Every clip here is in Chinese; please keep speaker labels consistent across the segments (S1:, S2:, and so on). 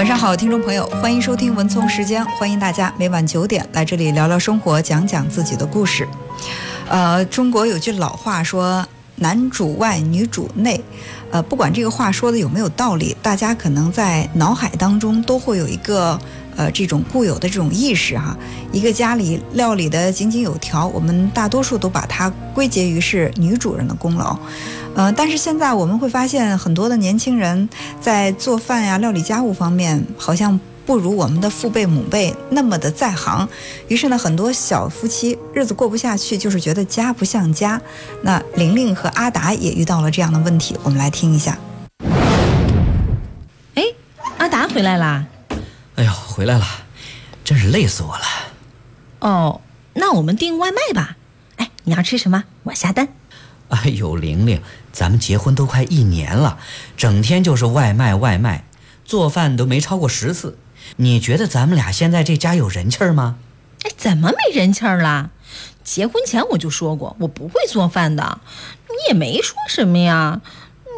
S1: 晚上好，听众朋友，欢迎收听文聪时间，欢迎大家每晚九点来这里聊聊生活，讲讲自己的故事。呃，中国有句老话说“男主外，女主内”，呃，不管这个话说的有没有道理，大家可能在脑海当中都会有一个呃这种固有的这种意识哈。一个家里料理的井井有条，我们大多数都把它归结于是女主人的功劳。呃，但是现在我们会发现，很多的年轻人在做饭呀、料理家务方面，好像不如我们的父辈、母辈那么的在行。于是呢，很多小夫妻日子过不下去，就是觉得家不像家。那玲玲和阿达也遇到了这样的问题，我们来听一下。
S2: 哎，阿达回来啦！
S3: 哎呦，回来了，真是累死我了。
S2: 哦，那我们订外卖吧。哎，你要吃什么？我下单。
S3: 哎呦，玲玲，咱们结婚都快一年了，整天就是外卖外卖，做饭都没超过十次。你觉得咱们俩现在这家有人气儿吗？
S2: 哎，怎么没人气儿了？结婚前我就说过我不会做饭的，你也没说什么呀。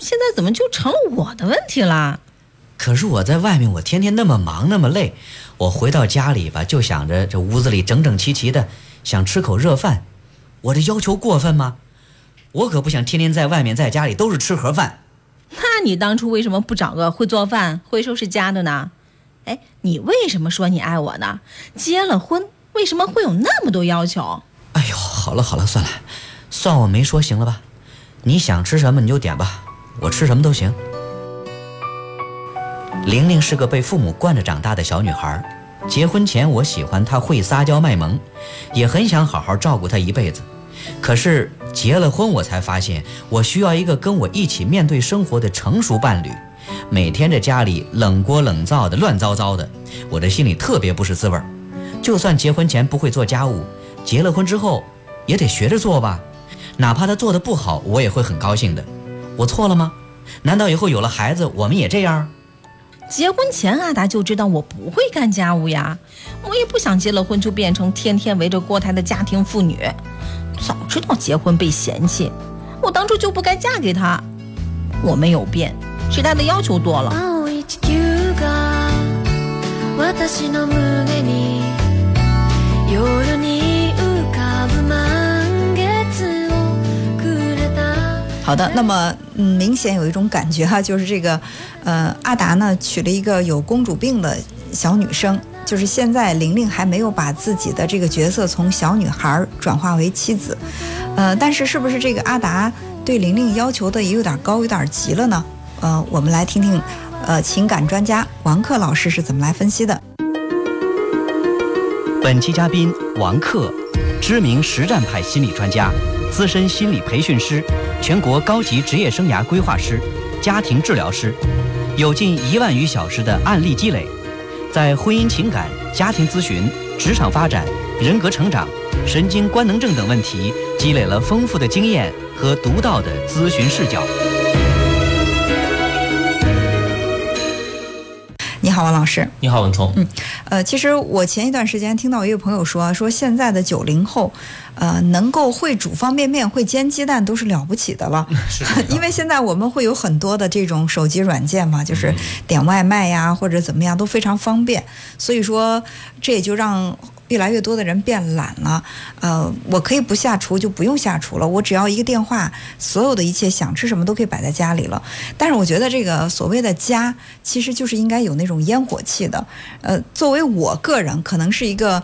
S2: 现在怎么就成了我的问题了？
S3: 可是我在外面，我天天那么忙那么累，我回到家里吧，就想着这屋子里整整齐齐的，想吃口热饭。我这要求过分吗？我可不想天天在外面，在家里都是吃盒饭。
S2: 那你当初为什么不找个会做饭、会收拾家的呢？哎，你为什么说你爱我呢？结了婚，为什么会有那么多要求？
S3: 哎呦，好了好了，算了，算我没说，行了吧？你想吃什么你就点吧，我吃什么都行。玲玲是个被父母惯着长大的小女孩，结婚前我喜欢她会撒娇卖萌，也很想好好照顾她一辈子。可是结了婚，我才发现我需要一个跟我一起面对生活的成熟伴侣。每天这家里冷锅冷灶的乱糟糟的，我这心里特别不是滋味儿。就算结婚前不会做家务，结了婚之后也得学着做吧。哪怕他做的不好，我也会很高兴的。我错了吗？难道以后有了孩子，我们也这样？
S2: 结婚前阿达就知道我不会干家务呀，我也不想结了婚就变成天天围着锅台的家庭妇女。早知道结婚被嫌弃，我当初就不该嫁给他。我没有变，是他的要求多了。
S1: 好的，那么嗯，明显有一种感觉哈，就是这个，呃，阿达呢娶了一个有公主病的小女生。就是现在，玲玲还没有把自己的这个角色从小女孩转化为妻子，呃，但是是不是这个阿达对玲玲要求的也有点高，有点急了呢？呃，我们来听听，呃，情感专家王克老师是怎么来分析的。
S4: 本期嘉宾王克，知名实战派心理专家，资深心理培训师，全国高级职业生涯规划师，家庭治疗师，有近一万余小时的案例积累。在婚姻、情感、家庭咨询、职场发展、人格成长、神经官能症等问题，积累了丰富的经验和独到的咨询视角。
S1: 好，王老师。
S5: 你好，文聪。
S1: 嗯，呃，其实我前一段时间听到一位朋友说，说现在的九零后，呃，能够会煮方便面、会煎鸡蛋都是了不起的了。
S5: 是。
S1: 因为现在我们会有很多的这种手机软件嘛，就是点外卖呀或者怎么样都非常方便，所以说这也就让。越来越多的人变懒了，呃，我可以不下厨就不用下厨了，我只要一个电话，所有的一切想吃什么都可以摆在家里了。但是我觉得这个所谓的家，其实就是应该有那种烟火气的。呃，作为我个人，可能是一个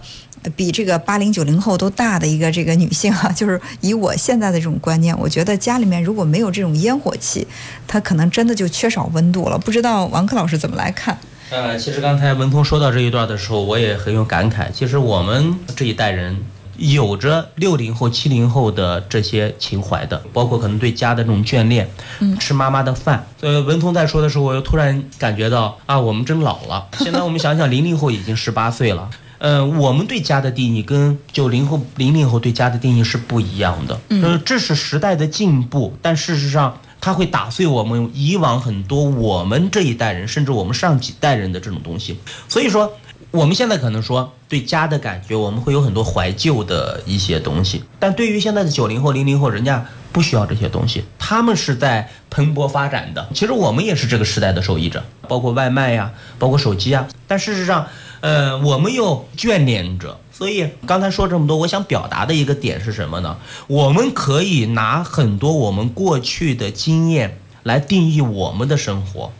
S1: 比这个八零九零后都大的一个这个女性啊，就是以我现在的这种观念，我觉得家里面如果没有这种烟火气，它可能真的就缺少温度了。不知道王克老师怎么来看？
S5: 呃，其实刚才文通说到这一段的时候，我也很有感慨。其实我们这一代人有着六零后、七零后的这些情怀的，包括可能对家的这种眷恋，嗯，吃妈妈的饭。呃，文通在说的时候，我又突然感觉到啊，我们真老了。现在我们想想，零零后已经十八岁了，嗯，我们对家的定义跟九零后、零零后对家的定义是不一样的。嗯，这是时代的进步，但事实上。它会打碎我们以往很多我们这一代人，甚至我们上几代人的这种东西。所以说，我们现在可能说对家的感觉，我们会有很多怀旧的一些东西，但对于现在的九零后、零零后，人家不需要这些东西，他们是在蓬勃发展的。其实我们也是这个时代的受益者，包括外卖呀，包括手机啊。但事实上，呃，我们又眷恋着。所以刚才说这么多，我想表达的一个点是什么呢？我们可以拿很多我们过去的经验来定义我们的生活。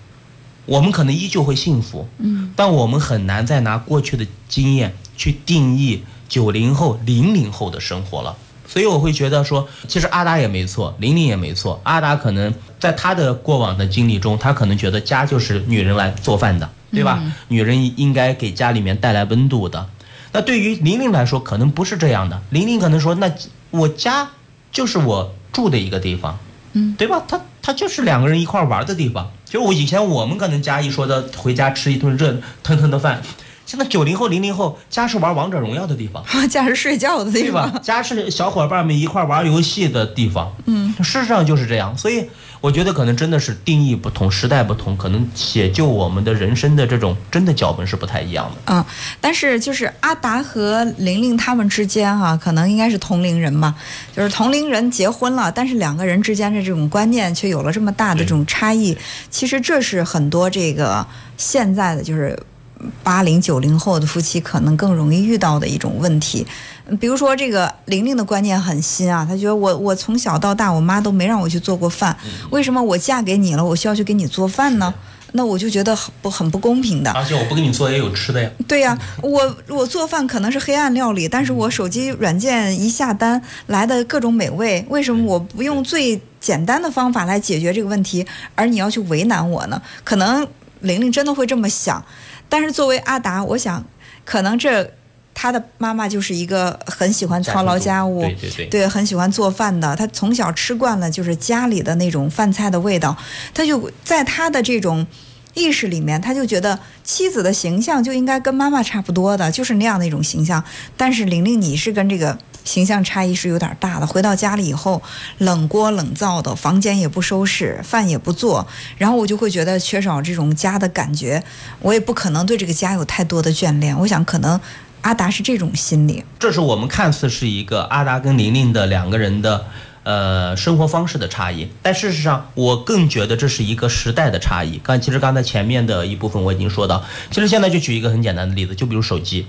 S5: 我们可能依旧会幸福，嗯，但我们很难再拿过去的经验去定义九零后、零零后的生活了。所以我会觉得说，其实阿达也没错，玲玲也没错。阿达可能在他的过往的经历中，他可能觉得家就是女人来做饭的，对吧？女人应该给家里面带来温度的。那对于玲玲来说，可能不是这样的。玲玲可能说，那我家就是我住的一个地方，嗯，对吧？她她就是两个人一块玩的地方。就我以前我们可能家一说的回家吃一顿热腾腾的饭，现在九零后零零后家是玩王者荣耀的地方，
S1: 家是睡觉的地方，
S5: 家是小伙伴们一块玩游戏的地方。嗯，事实上就是这样。所以我觉得可能真的是定义不同，时代不同，可能写就我们的人生的这种真的脚本是不太一样的。
S1: 嗯，但是就是阿达和玲玲他们之间哈，可能应该是同龄人嘛，就是同龄人结婚了，但是两个人之间的这种观念却有了这么大的这种差异。其实这是很多这个现在的就是八零九零后的夫妻可能更容易遇到的一种问题。比如说这个玲玲的观念很新啊，她觉得我我从小到大我妈都没让我去做过饭，为什么我嫁给你了我需要去给你做饭呢？那我就觉得很不很不公平的。
S5: 而且我不给你做也有吃的呀。
S1: 对呀，我我做饭可能是黑暗料理，但是我手机软件一下单来的各种美味，为什么我不用最简单的方法来解决这个问题，而你要去为难我呢？可能玲玲真的会这么想，但是作为阿达，我想可能这。他的妈妈就是一个很喜欢操劳家务，
S5: 对对对，
S1: 对很喜欢做饭的。他从小吃惯了就是家里的那种饭菜的味道，他就在他的这种意识里面，他就觉得妻子的形象就应该跟妈妈差不多的，就是那样的一种形象。但是玲玲，你是跟这个形象差异是有点大的。回到家里以后，冷锅冷灶的，房间也不收拾，饭也不做，然后我就会觉得缺少这种家的感觉。我也不可能对这个家有太多的眷恋。我想可能。阿达是这种心理，
S5: 这是我们看似是一个阿达跟玲玲的两个人的，呃，生活方式的差异，但事实上，我更觉得这是一个时代的差异。刚其实刚才前面的一部分我已经说到，其实现在就举一个很简单的例子，就比如手机，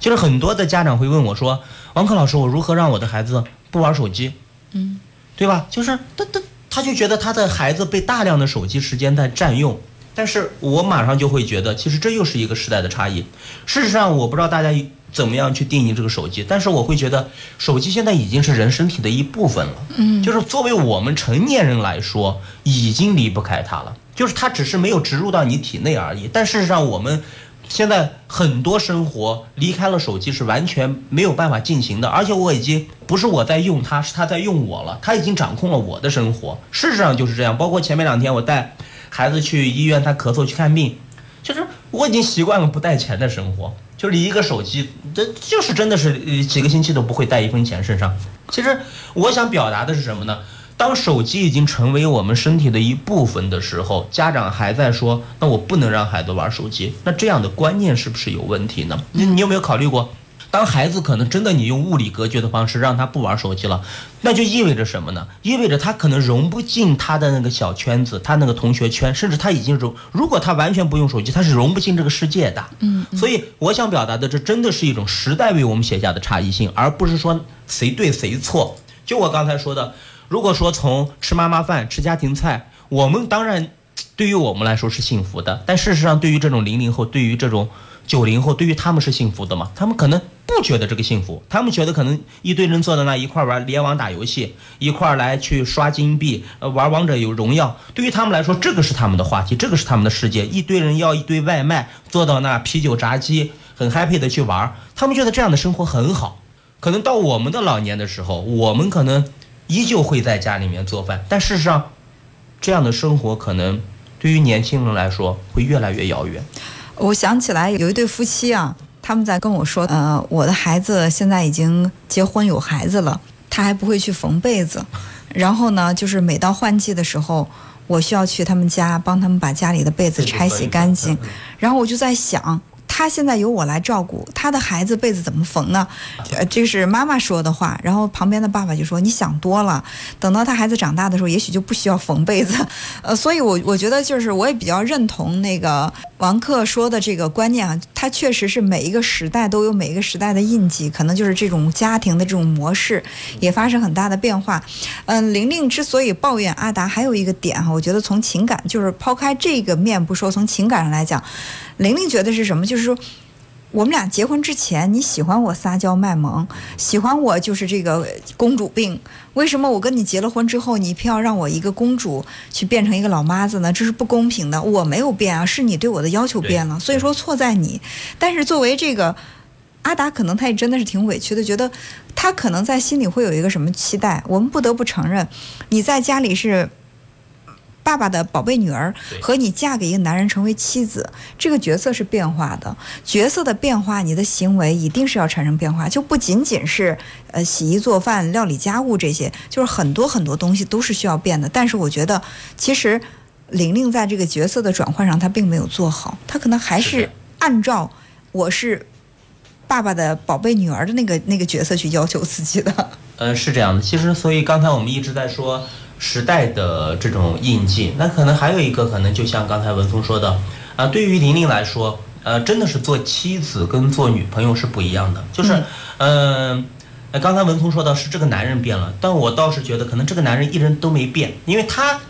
S5: 就是很多的家长会问我说：“王克老师，我如何让我的孩子不玩手机？”嗯，对吧？就是他他他就觉得他的孩子被大量的手机时间在占用。但是我马上就会觉得，其实这又是一个时代的差异。事实上，我不知道大家怎么样去定义这个手机，但是我会觉得，手机现在已经是人身体的一部分了。嗯，就是作为我们成年人来说，已经离不开它了。就是它只是没有植入到你体内而已。但事实上，我们现在很多生活离开了手机是完全没有办法进行的。而且我已经不是我在用它，是它在用我了。它已经掌控了我的生活。事实上就是这样。包括前面两天我带。孩子去医院，他咳嗽去看病，就是我已经习惯了不带钱的生活，就是一个手机，这就是真的是几个星期都不会带一分钱身上。其实我想表达的是什么呢？当手机已经成为我们身体的一部分的时候，家长还在说，那我不能让孩子玩手机，那这样的观念是不是有问题呢？你你有没有考虑过？当孩子可能真的你用物理隔绝的方式让他不玩手机了，那就意味着什么呢？意味着他可能融不进他的那个小圈子，他那个同学圈，甚至他已经融。如果他完全不用手机，他是融不进这个世界的。嗯。所以我想表达的，这真的是一种时代为我们写下的差异性，而不是说谁对谁错。就我刚才说的，如果说从吃妈妈饭、吃家庭菜，我们当然对于我们来说是幸福的，但事实上，对于这种零零后，对于这种九零后，对于他们是幸福的吗？他们可能。不觉得这个幸福，他们觉得可能一堆人坐在那一块玩联网打游戏，一块来去刷金币，呃，玩王者有荣耀。对于他们来说，这个是他们的话题，这个是他们的世界。一堆人要一堆外卖，坐到那啤酒炸鸡，很 happy 的去玩。他们觉得这样的生活很好。可能到我们的老年的时候，我们可能依旧会在家里面做饭，但事实上，这样的生活可能对于年轻人来说会越来越遥远。
S1: 我想起来有一对夫妻啊。他们在跟我说，呃，我的孩子现在已经结婚有孩子了，他还不会去缝被子。然后呢，就是每到换季的时候，我需要去他们家帮他们把家里的被子拆洗干净。然后我就在想。他现在由我来照顾，他的孩子被子怎么缝呢？呃，这是妈妈说的话。然后旁边的爸爸就说：“你想多了，等到他孩子长大的时候，也许就不需要缝被子。”呃，所以我我觉得就是我也比较认同那个王克说的这个观念啊，他确实是每一个时代都有每一个时代的印记，可能就是这种家庭的这种模式也发生很大的变化。嗯，玲玲之所以抱怨阿达，还有一个点哈，我觉得从情感，就是抛开这个面不说，从情感上来讲，玲玲觉得是什么？就是说。我们俩结婚之前，你喜欢我撒娇卖萌，喜欢我就是这个公主病。为什么我跟你结了婚之后，你偏要让我一个公主去变成一个老妈子呢？这是不公平的。我没有变啊，是你对我的要求变了。所以说错在你。但是作为这个阿达，可能他也真的是挺委屈的，觉得他可能在心里会有一个什么期待。我们不得不承认，你在家里是。爸爸的宝贝女儿和你嫁给一个男人成为妻子，这个角色是变化的。角色的变化，你的行为一定是要产生变化，就不仅仅是呃洗衣做饭、料理家务这些，就是很多很多东西都是需要变的。但是我觉得，其实玲玲在这个角色的转换上，她并没有做好，她可能还是按照我是爸爸的宝贝女儿的那个那个角色去要求自己的。
S5: 呃，是这样的。其实，所以刚才我们一直在说。时代的这种印记，那可能还有一个可能，就像刚才文松说的，啊，对于玲玲来说，呃，真的是做妻子跟做女朋友是不一样的。就是，嗯，刚才文松说到是这个男人变了，但我倒是觉得可能这个男人一人都没变，因为他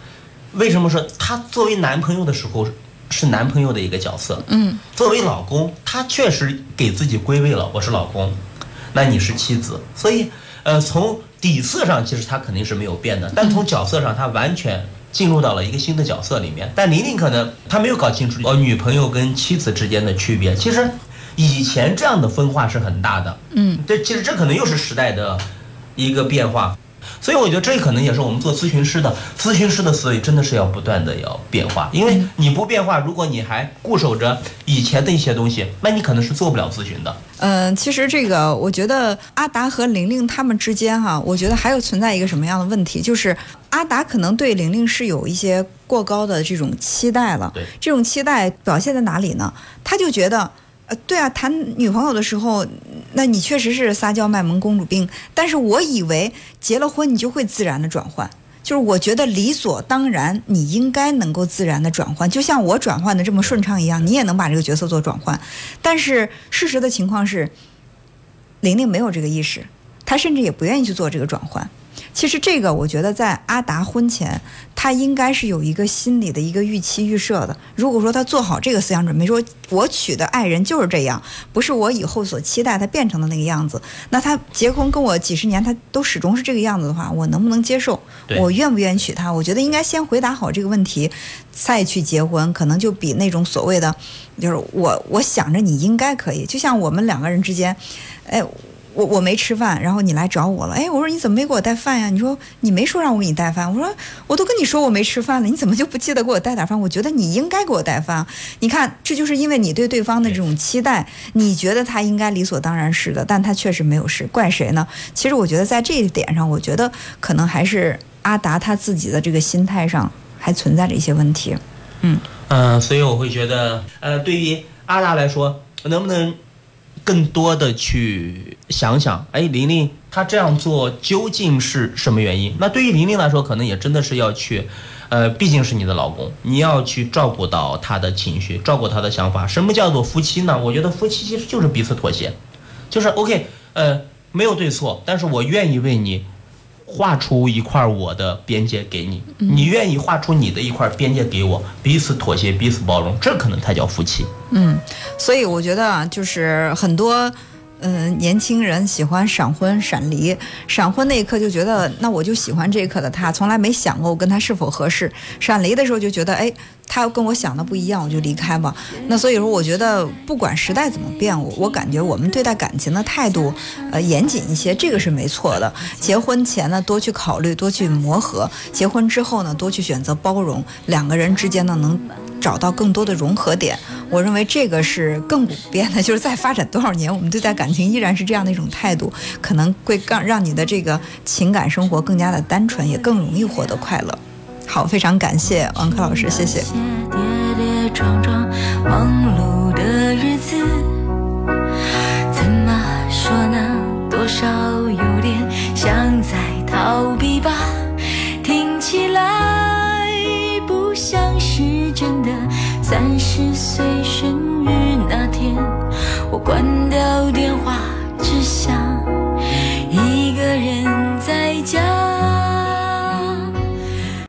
S5: 为什么说他作为男朋友的时候是男朋友的一个角色？
S1: 嗯，
S5: 作为老公，他确实给自己归位了，我是老公，那你是妻子，所以，呃，从。底色上其实他肯定是没有变的，但从角色上他完全进入到了一个新的角色里面。但玲玲可能她没有搞清楚哦，女朋友跟妻子之间的区别。其实以前这样的分化是很大的，
S1: 嗯，
S5: 这其实这可能又是时代的一个变化。所以我觉得这可能也是我们做咨询师的，咨询师的思维真的是要不断的要变化，因为你不变化，如果你还固守着以前的一些东西，那你可能是做不了咨询的。
S1: 嗯，其实这个我觉得阿达和玲玲他们之间哈，我觉得还有存在一个什么样的问题，就是阿达可能对玲玲是有一些过高的这种期待了。
S5: 对，
S1: 这种期待表现在哪里呢？他就觉得。呃，对啊，谈女朋友的时候，那你确实是撒娇卖萌公主病。但是我以为结了婚你就会自然的转换，就是我觉得理所当然，你应该能够自然的转换，就像我转换的这么顺畅一样，你也能把这个角色做转换。但是事实的情况是，玲玲没有这个意识，她甚至也不愿意去做这个转换。其实这个，我觉得在阿达婚前，他应该是有一个心理的一个预期预设的。如果说他做好这个思想准备，说我娶的爱人就是这样，不是我以后所期待他变成的那个样子，那他结婚跟我几十年，他都始终是这个样子的话，我能不能接受？我愿不愿意娶她？我觉得应该先回答好这个问题，再去结婚，可能就比那种所谓的，就是我我想着你应该可以，就像我们两个人之间，哎。我我没吃饭，然后你来找我了。哎，我说你怎么没给我带饭呀？你说你没说让我给你带饭。我说我都跟你说我没吃饭了，你怎么就不记得给我带点饭？我觉得你应该给我带饭。你看，这就是因为你对对方的这种期待，你觉得他应该理所当然是的，但他确实没有是，怪谁呢？其实我觉得在这一点上，我觉得可能还是阿达他自己的这个心态上还存在着一些问题。
S5: 嗯嗯，所以我会觉得，呃，对于阿达来说，能不能？更多的去想想，哎，玲玲她这样做究竟是什么原因？那对于玲玲来说，可能也真的是要去，呃，毕竟是你的老公，你要去照顾到她的情绪，照顾她的想法。什么叫做夫妻呢？我觉得夫妻其实就是彼此妥协，就是 OK，呃，没有对错，但是我愿意为你。画出一块我的边界给你，你愿意画出你的一块边界给我，彼此妥协，彼此包容，这可能才叫夫妻。
S1: 嗯，所以我觉得啊，就是很多，嗯，年轻人喜欢闪婚闪离，闪婚那一刻就觉得，那我就喜欢这一刻的他，从来没想过我跟他是否合适。闪离的时候就觉得，哎。他要跟我想的不一样，我就离开吧。那所以说，我觉得不管时代怎么变，我我感觉我们对待感情的态度，呃，严谨一些，这个是没错的。结婚前呢，多去考虑，多去磨合；结婚之后呢，多去选择包容，两个人之间呢，能找到更多的融合点。我认为这个是更普遍的，就是在发展多少年，我们对待感情依然是这样的一种态度，可能会更让你的这个情感生活更加的单纯，也更容易获得快乐。好，非常感谢王珂老师，谢谢。
S6: 跌跌撞撞忙碌的日十岁生日那天我关掉电话